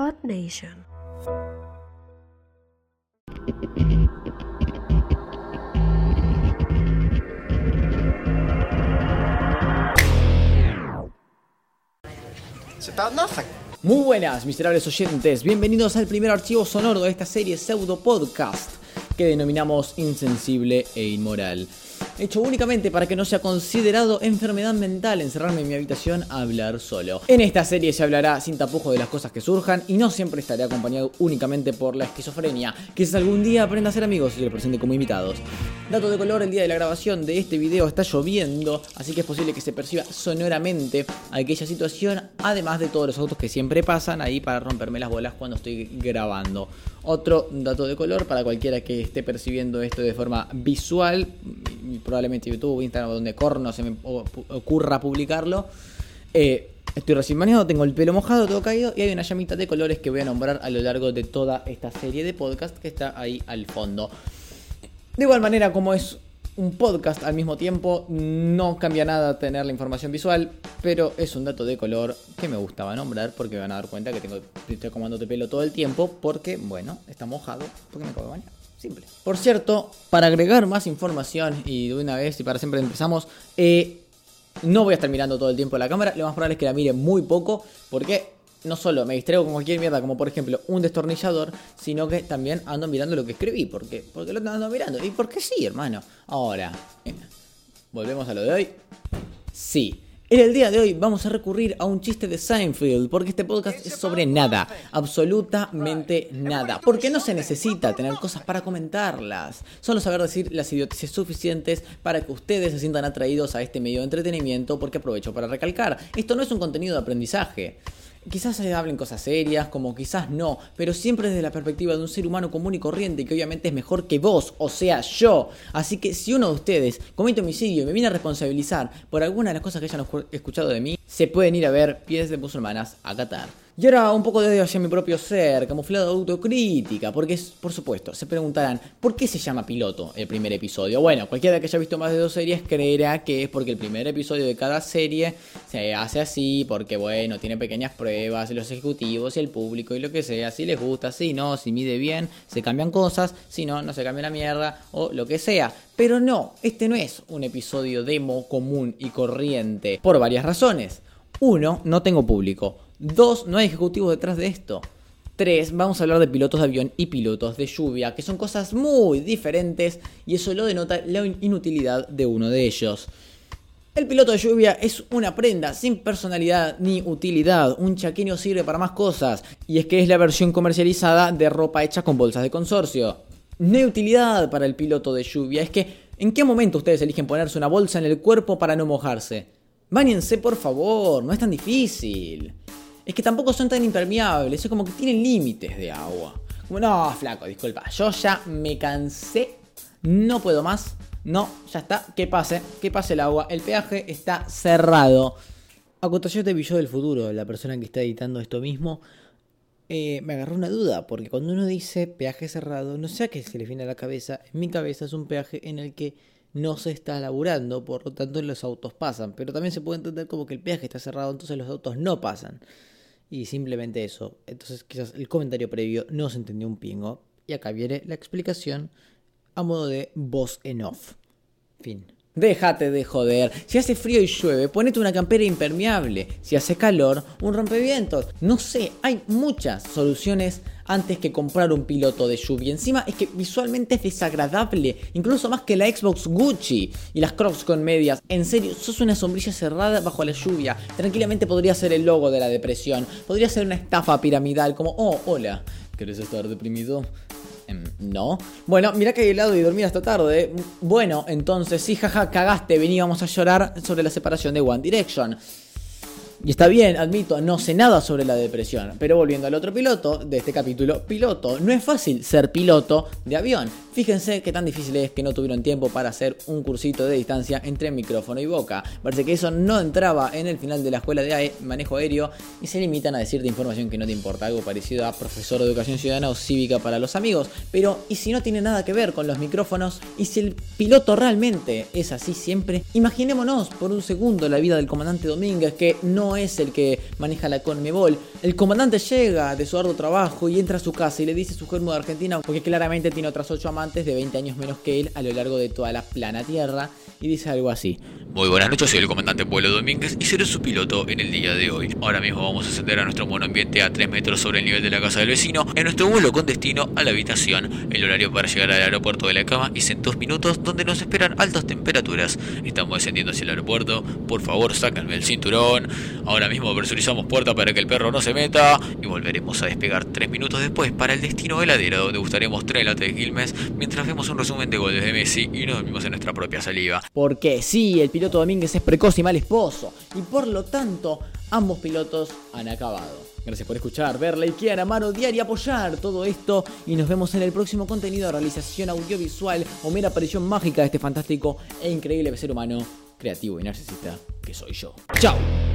Odd Nation. It's about nothing. Muy buenas, miserables oyentes. Bienvenidos al primer archivo sonoro de esta serie pseudo podcast que denominamos Insensible e Inmoral. Hecho únicamente para que no sea considerado enfermedad mental encerrarme en mi habitación a hablar solo. En esta serie se hablará sin tapujo de las cosas que surjan y no siempre estaré acompañado únicamente por la esquizofrenia. Quizás algún día aprenda a ser amigos y lo presente como invitados. Dato de color, el día de la grabación de este video está lloviendo, así que es posible que se perciba sonoramente aquella situación, además de todos los autos que siempre pasan ahí para romperme las bolas cuando estoy grabando. Otro dato de color para cualquiera que esté percibiendo esto de forma visual, probablemente YouTube, Instagram, donde corno se me ocurra publicarlo. Eh, estoy recién bañado, tengo el pelo mojado, todo caído y hay una llamita de colores que voy a nombrar a lo largo de toda esta serie de podcast que está ahí al fondo. De igual manera, como es un podcast al mismo tiempo, no cambia nada tener la información visual, pero es un dato de color que me gustaba nombrar porque van a dar cuenta que tengo, estoy acomodando pelo todo el tiempo porque, bueno, está mojado porque me acabo de bañar. Simple. Por cierto, para agregar más información y de una vez y para siempre empezamos, eh, no voy a estar mirando todo el tiempo la cámara, lo más probable es que la mire muy poco porque no solo me distraigo con cualquier mierda, como por ejemplo un destornillador, sino que también ando mirando lo que escribí. ¿Por qué? Porque lo ando mirando. ¿Y por qué sí, hermano? Ahora, eh, volvemos a lo de hoy. Sí. En el día de hoy vamos a recurrir a un chiste de Seinfeld, porque este podcast es sobre nada, absolutamente nada. Porque no se necesita tener cosas para comentarlas, solo saber decir las idioteces suficientes para que ustedes se sientan atraídos a este medio de entretenimiento, porque aprovecho para recalcar, esto no es un contenido de aprendizaje. Quizás se hablen cosas serias, como quizás no, pero siempre desde la perspectiva de un ser humano común y corriente que obviamente es mejor que vos, o sea, yo. Así que si uno de ustedes comete homicidio y me viene a responsabilizar por alguna de las cosas que hayan escu- escuchado de mí, se pueden ir a ver Pies de Musulmanas a Qatar. Y ahora un poco de odio hacia mi propio ser, camuflado de autocrítica, porque es, por supuesto, se preguntarán, ¿por qué se llama piloto el primer episodio? Bueno, cualquiera que haya visto más de dos series creerá que es porque el primer episodio de cada serie se hace así, porque bueno, tiene pequeñas pruebas, los ejecutivos y el público y lo que sea, si les gusta, si no, si mide bien, se cambian cosas, si no, no se cambia la mierda o lo que sea. Pero no, este no es un episodio demo común y corriente, por varias razones. Uno, no tengo público. Dos, no hay ejecutivos detrás de esto. 3. Vamos a hablar de pilotos de avión y pilotos de lluvia, que son cosas muy diferentes y eso lo denota la inutilidad de uno de ellos. El piloto de lluvia es una prenda sin personalidad ni utilidad. Un chaqueño sirve para más cosas. Y es que es la versión comercializada de ropa hecha con bolsas de consorcio. No hay utilidad para el piloto de lluvia. Es que, ¿en qué momento ustedes eligen ponerse una bolsa en el cuerpo para no mojarse? Báñense, por favor, no es tan difícil. Es que tampoco son tan impermeables, es como que tienen límites de agua. Como, no, flaco, disculpa, yo ya me cansé, no puedo más, no, ya está, que pase, que pase el agua, el peaje está cerrado. Acotación de Billo del futuro, la persona que está editando esto mismo, eh, me agarró una duda, porque cuando uno dice peaje cerrado, no sé a qué se le viene a la cabeza, en mi cabeza es un peaje en el que no se está laburando, por lo tanto los autos pasan, pero también se puede entender como que el peaje está cerrado, entonces los autos no pasan. Y simplemente eso. Entonces quizás el comentario previo no se entendió un pingo. Y acá viene la explicación a modo de voz en off. Fin. Déjate de joder. Si hace frío y llueve, ponete una campera impermeable. Si hace calor, un rompevientos. No sé, hay muchas soluciones antes que comprar un piloto de lluvia. Encima es que visualmente es desagradable, incluso más que la Xbox Gucci y las Crocs con medias. En serio, sos una sombrilla cerrada bajo la lluvia. Tranquilamente podría ser el logo de la depresión. Podría ser una estafa piramidal como, oh, hola, ¿querés estar deprimido? Em, No. Bueno, mirá que hay helado y dormir hasta tarde. Bueno, entonces sí, jaja, cagaste. Vení, vamos a llorar sobre la separación de One Direction. Y está bien, admito, no sé nada sobre la depresión. Pero volviendo al otro piloto de este capítulo, piloto. No es fácil ser piloto de avión. Fíjense qué tan difícil es que no tuvieron tiempo para hacer un cursito de distancia entre micrófono y boca. Parece que eso no entraba en el final de la escuela de AE, manejo aéreo y se limitan a decirte información que no te importa, algo parecido a profesor de educación ciudadana o cívica para los amigos. Pero, ¿y si no tiene nada que ver con los micrófonos? ¿Y si el piloto realmente es así siempre? Imaginémonos por un segundo la vida del comandante Domínguez que no es el que maneja la Conmebol. El comandante llega de su arduo trabajo y entra a su casa y le dice su germo de Argentina, porque claramente tiene otras ocho amantes de 20 años menos que él a lo largo de toda la plana tierra, y dice algo así. Muy buenas noches, soy el comandante Pueblo Domínguez y seré su piloto en el día de hoy. Ahora mismo vamos a ascender a nuestro monoambiente a 3 metros sobre el nivel de la casa del vecino en nuestro vuelo con destino a la habitación. El horario para llegar al aeropuerto de la cama es en 2 minutos donde nos esperan altas temperaturas. Estamos descendiendo hacia el aeropuerto, por favor sácanme el cinturón. Ahora mismo presurizamos puerta para que el perro no se meta y volveremos a despegar 3 minutos después para el destino heladero donde gustaremos 3 latas de Quilmes mientras vemos un resumen de goles de Messi y nos dormimos en nuestra propia saliva. Porque sí, el piloto Domínguez es precoz y mal esposo, y por lo tanto, ambos pilotos han acabado. Gracias por escuchar, ver, likear, amar, odiar y apoyar todo esto. Y nos vemos en el próximo contenido de realización audiovisual o mera aparición mágica de este fantástico e increíble ser humano, creativo y narcisista que soy yo. ¡Chao!